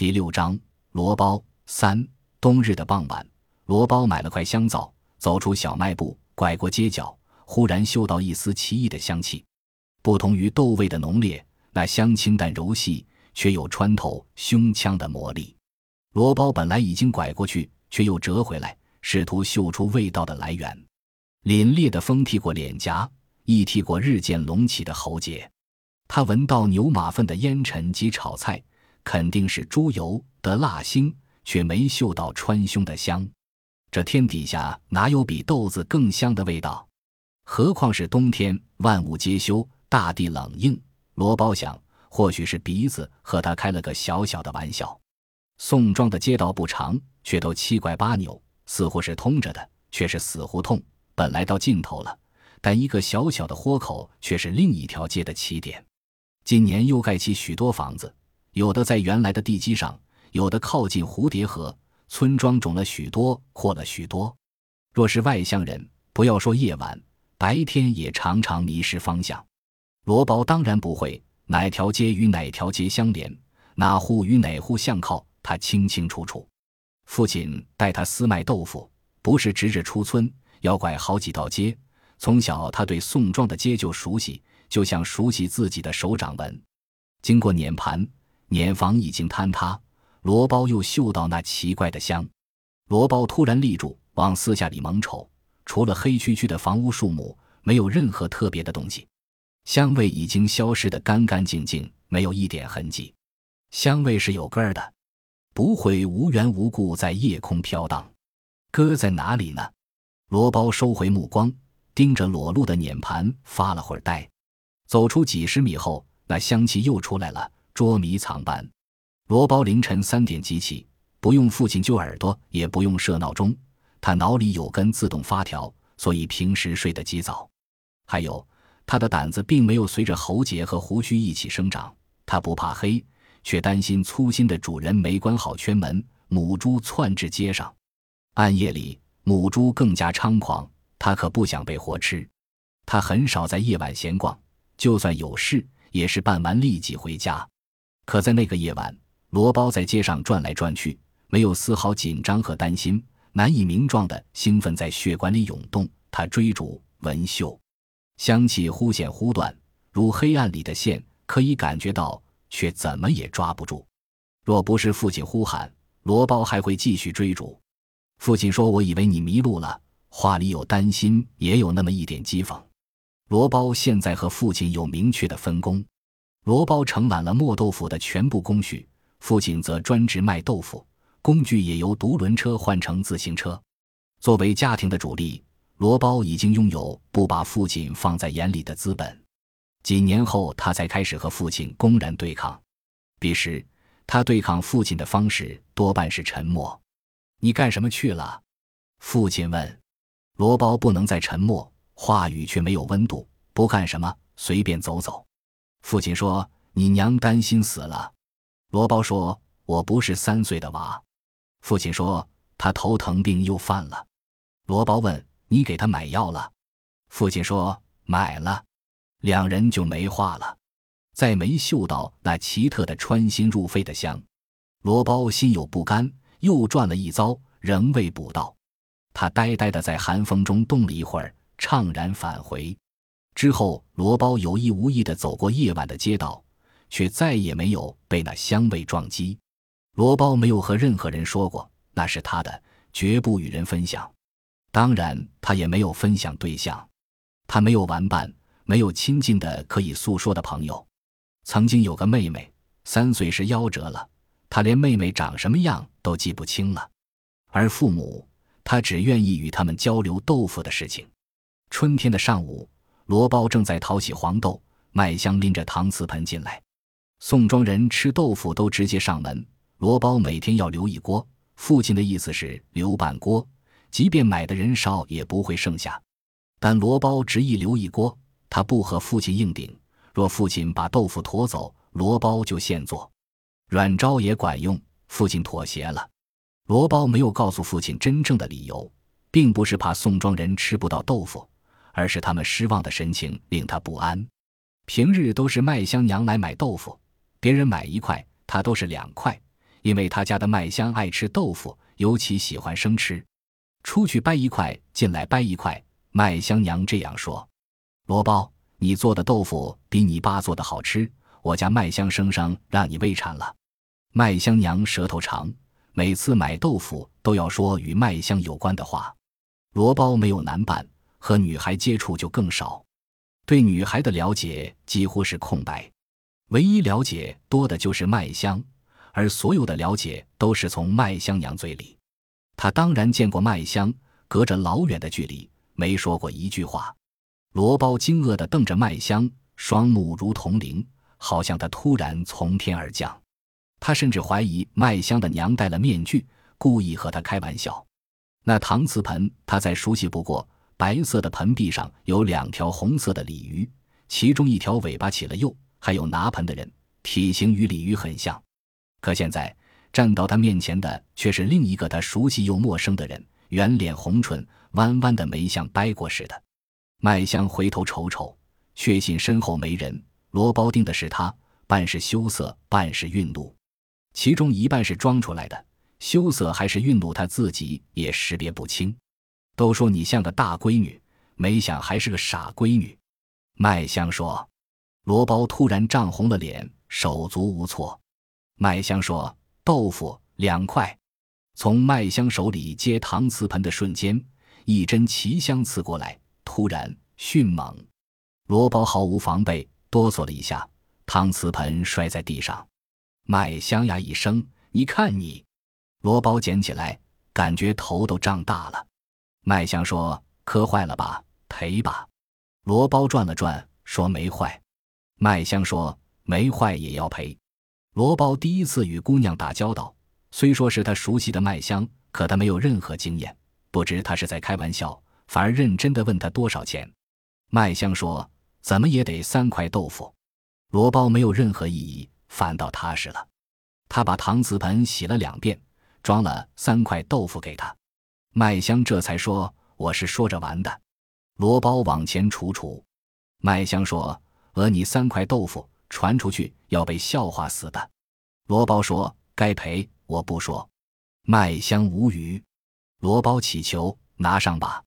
第六章罗包三。冬日的傍晚，罗包买了块香皂，走出小卖部，拐过街角，忽然嗅到一丝奇异的香气。不同于豆味的浓烈，那香清淡柔细，却有穿透胸腔的魔力。罗包本来已经拐过去，却又折回来，试图嗅出味道的来源。凛冽的风踢过脸颊，亦踢过日渐隆起的喉结。他闻到牛马粪的烟尘及炒菜，肯定是猪油的辣腥。却没嗅到川芎的香，这天底下哪有比豆子更香的味道？何况是冬天，万物皆休，大地冷硬。罗包想，或许是鼻子和他开了个小小的玩笑。宋庄的街道不长，却都七拐八扭，似乎是通着的，却是死胡同。本来到尽头了，但一个小小的豁口，却是另一条街的起点。今年又盖起许多房子，有的在原来的地基上。有的靠近蝴蝶河，村庄种了许多，扩了许多。若是外乡人，不要说夜晚，白天也常常迷失方向。罗包当然不会，哪条街与哪条街相连，哪户与哪户相靠，他清清楚楚。父亲带他私卖豆腐，不是直着出村，要拐好几道街。从小他对宋庄的街就熟悉，就像熟悉自己的手掌纹。经过碾盘，碾房已经坍塌。罗包又嗅到那奇怪的香，罗包突然立住，往四下里猛瞅，除了黑黢黢的房屋树木，没有任何特别的东西，香味已经消失得干干净净，没有一点痕迹。香味是有根儿的，不会无缘无故在夜空飘荡。根在哪里呢？罗包收回目光，盯着裸露的碾盘发了会儿呆。走出几十米后，那香气又出来了，捉迷藏般。罗包凌晨三点即起，不用父亲揪耳朵，也不用设闹钟，他脑里有根自动发条，所以平时睡得极早。还有，他的胆子并没有随着喉结和胡须一起生长，他不怕黑，却担心粗心的主人没关好圈门，母猪窜至街上。暗夜里，母猪更加猖狂，他可不想被活吃。他很少在夜晚闲逛，就算有事，也是办完立即回家。可在那个夜晚，罗包在街上转来转去，没有丝毫紧张和担心，难以名状的兴奋在血管里涌动。他追逐文秀，香气忽显忽断，如黑暗里的线，可以感觉到，却怎么也抓不住。若不是父亲呼喊，罗包还会继续追逐。父亲说：“我以为你迷路了。”话里有担心，也有那么一点讥讽。罗包现在和父亲有明确的分工，罗包承揽了磨豆腐的全部工序。父亲则专职卖豆腐，工具也由独轮车换成自行车。作为家庭的主力，罗包已经拥有不把父亲放在眼里的资本。几年后，他才开始和父亲公然对抗。彼时，他对抗父亲的方式多半是沉默。“你干什么去了？”父亲问。罗包不能再沉默，话语却没有温度。“不干什么，随便走走。”父亲说：“你娘担心死了。”罗包说：“我不是三岁的娃。”父亲说：“他头疼病又犯了。”罗包问：“你给他买药了？”父亲说：“买了。”两人就没话了，再没嗅到那奇特的穿心入肺的香。罗包心有不甘，又转了一遭，仍未捕到。他呆呆的在寒风中冻了一会儿，怅然返回。之后，罗包有意无意的走过夜晚的街道。却再也没有被那香味撞击。罗包没有和任何人说过，那是他的，绝不与人分享。当然，他也没有分享对象。他没有玩伴，没有亲近的可以诉说的朋友。曾经有个妹妹，三岁时夭折了，他连妹妹长什么样都记不清了。而父母，他只愿意与他们交流豆腐的事情。春天的上午，罗包正在淘洗黄豆，麦香拎着搪瓷盆进来。宋庄人吃豆腐都直接上门，罗包每天要留一锅。父亲的意思是留半锅，即便买的人少也不会剩下。但罗包执意留一锅，他不和父亲硬顶。若父亲把豆腐驮走，罗包就现做。软招也管用，父亲妥协了。罗包没有告诉父亲真正的理由，并不是怕宋庄人吃不到豆腐，而是他们失望的神情令他不安。平日都是麦香娘来买豆腐。别人买一块，他都是两块，因为他家的麦香爱吃豆腐，尤其喜欢生吃。出去掰一块，进来掰一块。麦香娘这样说：“罗包，你做的豆腐比你爸做的好吃。我家麦香生生让你胃馋了。”麦香娘舌头长，每次买豆腐都要说与麦香有关的话。罗包没有难办，和女孩接触就更少，对女孩的了解几乎是空白，唯一了解多的就是麦香，而所有的了解都是从麦香娘嘴里。他当然见过麦香，隔着老远的距离，没说过一句话。罗包惊愕地瞪着麦香，双目如铜铃，好像他突然从天而降。他甚至怀疑麦香的娘戴了面具，故意和他开玩笑。那搪瓷盆，他再熟悉不过。白色的盆壁上有两条红色的鲤鱼，其中一条尾巴起了釉。还有拿盆的人，体型与鲤鱼很像。可现在站到他面前的却是另一个他熟悉又陌生的人，圆脸红唇，弯弯的眉像掰过似的。麦香回头瞅瞅，确信身后没人。罗包盯的是他，半是羞涩，半是愠怒。其中一半是装出来的，羞涩还是愠怒，他自己也识别不清。都说你像个大闺女，没想还是个傻闺女。麦香说。罗包突然涨红了脸，手足无措。麦香说：“豆腐两块。”从麦香手里接搪瓷盆的瞬间，一针奇香刺过来，突然迅猛。罗包毫无防备，哆嗦了一下，搪瓷盆摔在地上。麦香呀一声：“你看你！”罗包捡起来，感觉头都胀大了。麦香说：“磕坏了吧？赔吧。”罗包转了转，说：“没坏。”麦香说：“没坏也要赔。”罗包第一次与姑娘打交道，虽说是他熟悉的麦香，可他没有任何经验，不知他是在开玩笑，反而认真的问他多少钱。麦香说：“怎么也得三块豆腐。”罗包没有任何异议，反倒踏实了。他把搪瓷盆洗了两遍，装了三块豆腐给他。麦香这才说：“我是说着玩的。”罗包往前杵杵。麦香说：“讹你三块豆腐，传出去要被笑话死的。”罗包说：“该赔，我不说。”麦香无语。罗包乞求：“拿上吧。”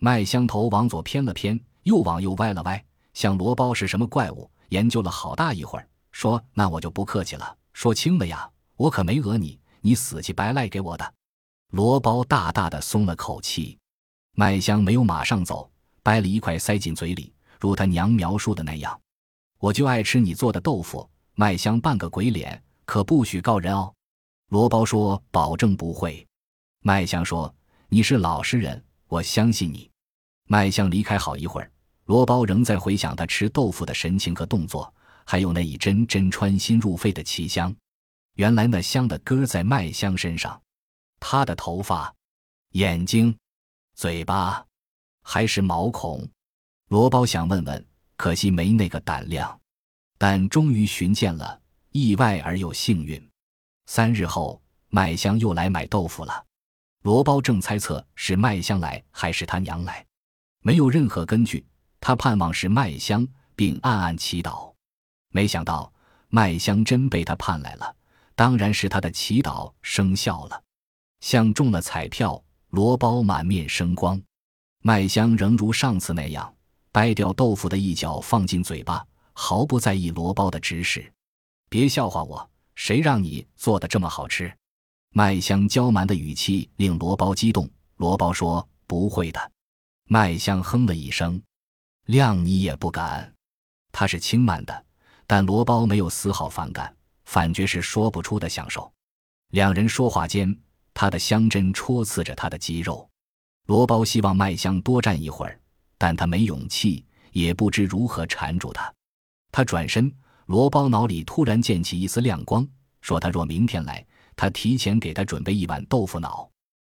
麦香头往左偏了偏，又往右歪了歪，像罗包是什么怪物。研究了好大一会儿，说：“那我就不客气了，说轻了呀，我可没讹你，你死乞白赖给我的。”罗包大大的松了口气，麦香没有马上走，掰了一块塞进嘴里，如他娘描述的那样。我就爱吃你做的豆腐。麦香扮个鬼脸，可不许告人哦。罗包说：“保证不会。”麦香说：“你是老实人，我相信你。”麦香离开好一会儿，罗包仍在回想他吃豆腐的神情和动作，还有那一针针穿心入肺的奇香。原来那香的根在麦香身上。他的头发、眼睛、嘴巴，还是毛孔？罗包想问问，可惜没那个胆量。但终于寻见了，意外而又幸运。三日后，麦香又来买豆腐了。罗包正猜测是麦香来还是他娘来，没有任何根据。他盼望是麦香，并暗暗祈祷。没想到麦香真被他盼来了，当然是他的祈祷生效了。像中了彩票，罗包满面生光。麦香仍如上次那样，掰掉豆腐的一角放进嘴巴，毫不在意罗包的指使。别笑话我，谁让你做的这么好吃？麦香娇蛮的语气令罗包激动。罗包说：“不会的。”麦香哼了一声：“谅你也不敢。”他是轻慢的，但罗包没有丝毫反感，反觉是说不出的享受。两人说话间。他的香针戳刺着他的肌肉，罗包希望麦香多站一会儿，但他没勇气，也不知如何缠住他。他转身，罗包脑里突然溅起一丝亮光，说：“他若明天来，他提前给他准备一碗豆腐脑，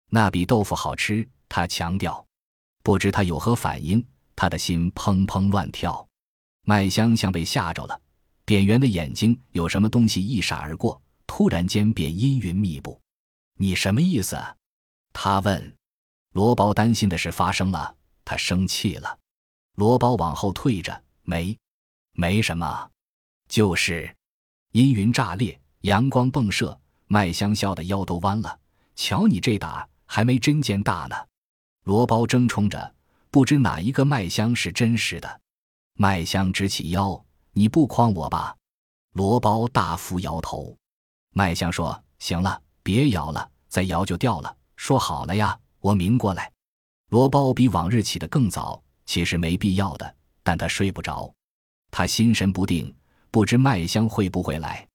那比豆腐好吃。”他强调。不知他有何反应，他的心砰砰乱跳。麦香像被吓着了，扁圆的眼睛有什么东西一闪而过，突然间便阴云密布。你什么意思？他问。罗包担心的事发生了，他生气了。罗包往后退着，没，没什么，就是阴云炸裂，阳光迸射，麦香笑得腰都弯了。瞧你这打，还没针尖大呢。罗包争冲着，不知哪一个麦香是真实的。麦香直起腰：“你不诓我吧？”罗包大幅摇头。麦香说：“行了，别摇了，再摇就掉了。说好了呀，我明过来。”罗包比往日起得更早，其实没必要的，但他睡不着，他心神不定，不知麦香会不会来。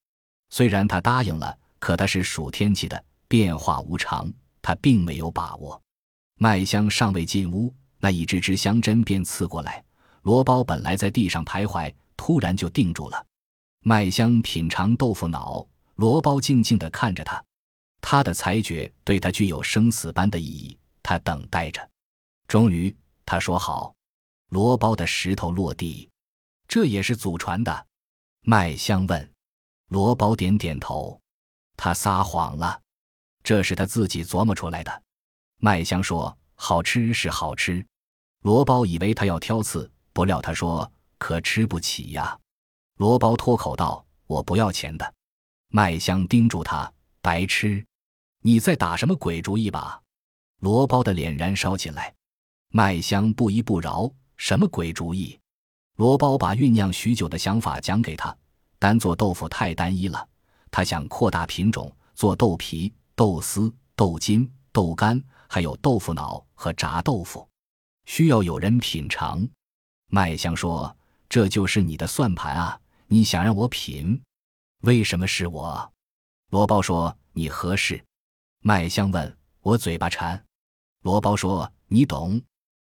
虽然他答应了，可他是属天气的，变化无常，他并没有把握。麦香尚未进屋，那一只只香针便刺过来。罗包本来在地上徘徊，突然就定住了。麦香品尝豆腐脑，罗包静静地看着他，他的裁决对他具有生死般的意义。他等待着。终于，他说：“好。”罗包的石头落地，这也是祖传的。麦香问。罗包点点头。他撒谎了，这是他自己琢磨出来的。麦香说：“好吃是好吃。”罗包以为他要挑刺，不料他说：“可吃不起呀。”罗包脱口道：“我不要钱的。”麦香盯住他：“白痴，你在打什么鬼主意吧？”罗包的脸燃烧起来。麦香不依不饶：“什么鬼主意？”罗包把酝酿许久的想法讲给他：单做豆腐太单一了，他想扩大品种，做豆皮、豆丝、豆筋、豆干，还有豆腐脑和炸豆腐，需要有人品尝。麦香说：“这就是你的算盘啊！你想让我品？为什么是我？”罗包说：“你合适。”麦香问：“我嘴巴馋？”罗包说：“你懂。”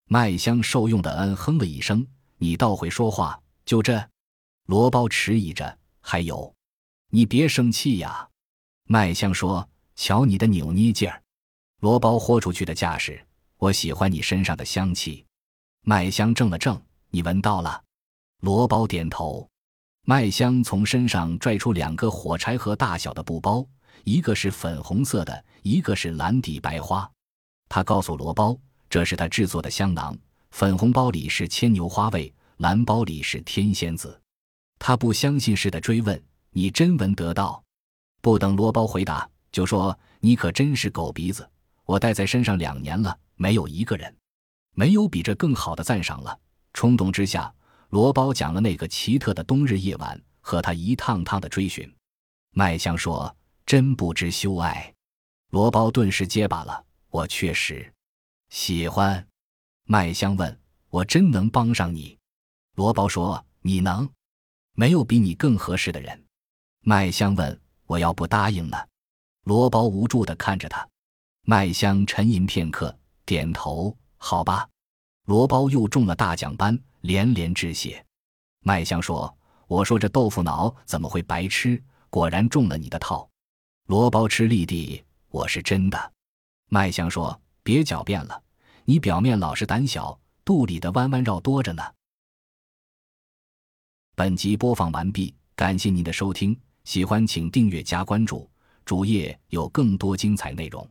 麦香受用的嗯哼了一声，你倒会说话，就这。罗包迟疑着，还有，你别生气呀。麦香说：“瞧你的扭捏劲儿。”罗包豁出去的架势，我喜欢你身上的香气。麦香怔了怔，你闻到了？罗包点头。麦香从身上拽出两个火柴盒大小的布包，一个是粉红色的，一个是蓝底白花。他告诉罗包。这是他制作的香囊，粉红包里是牵牛花味，蓝包里是天仙子。他不相信似的追问：“你真闻得到？”不等罗包回答，就说：“你可真是狗鼻子！我戴在身上两年了，没有一个人，没有比这更好的赞赏了。”冲动之下，罗包讲了那个奇特的冬日夜晚和他一趟趟的追寻。麦香说：“真不知羞爱。”罗包顿时结巴了：“我确实。”喜欢，麦香问：“我真能帮上你？”罗包说：“你能，没有比你更合适的人。”麦香问：“我要不答应呢？”罗包无助地看着他。麦香沉吟片刻，点头：“好吧。”罗包又中了大奖般，连连致谢。麦香说：“我说这豆腐脑怎么会白吃？果然中了你的套。”罗包吃力地：“我是真的。”麦香说。别狡辩了，你表面老实胆小，肚里的弯弯绕多着呢。本集播放完毕，感谢您的收听，喜欢请订阅加关注，主页有更多精彩内容。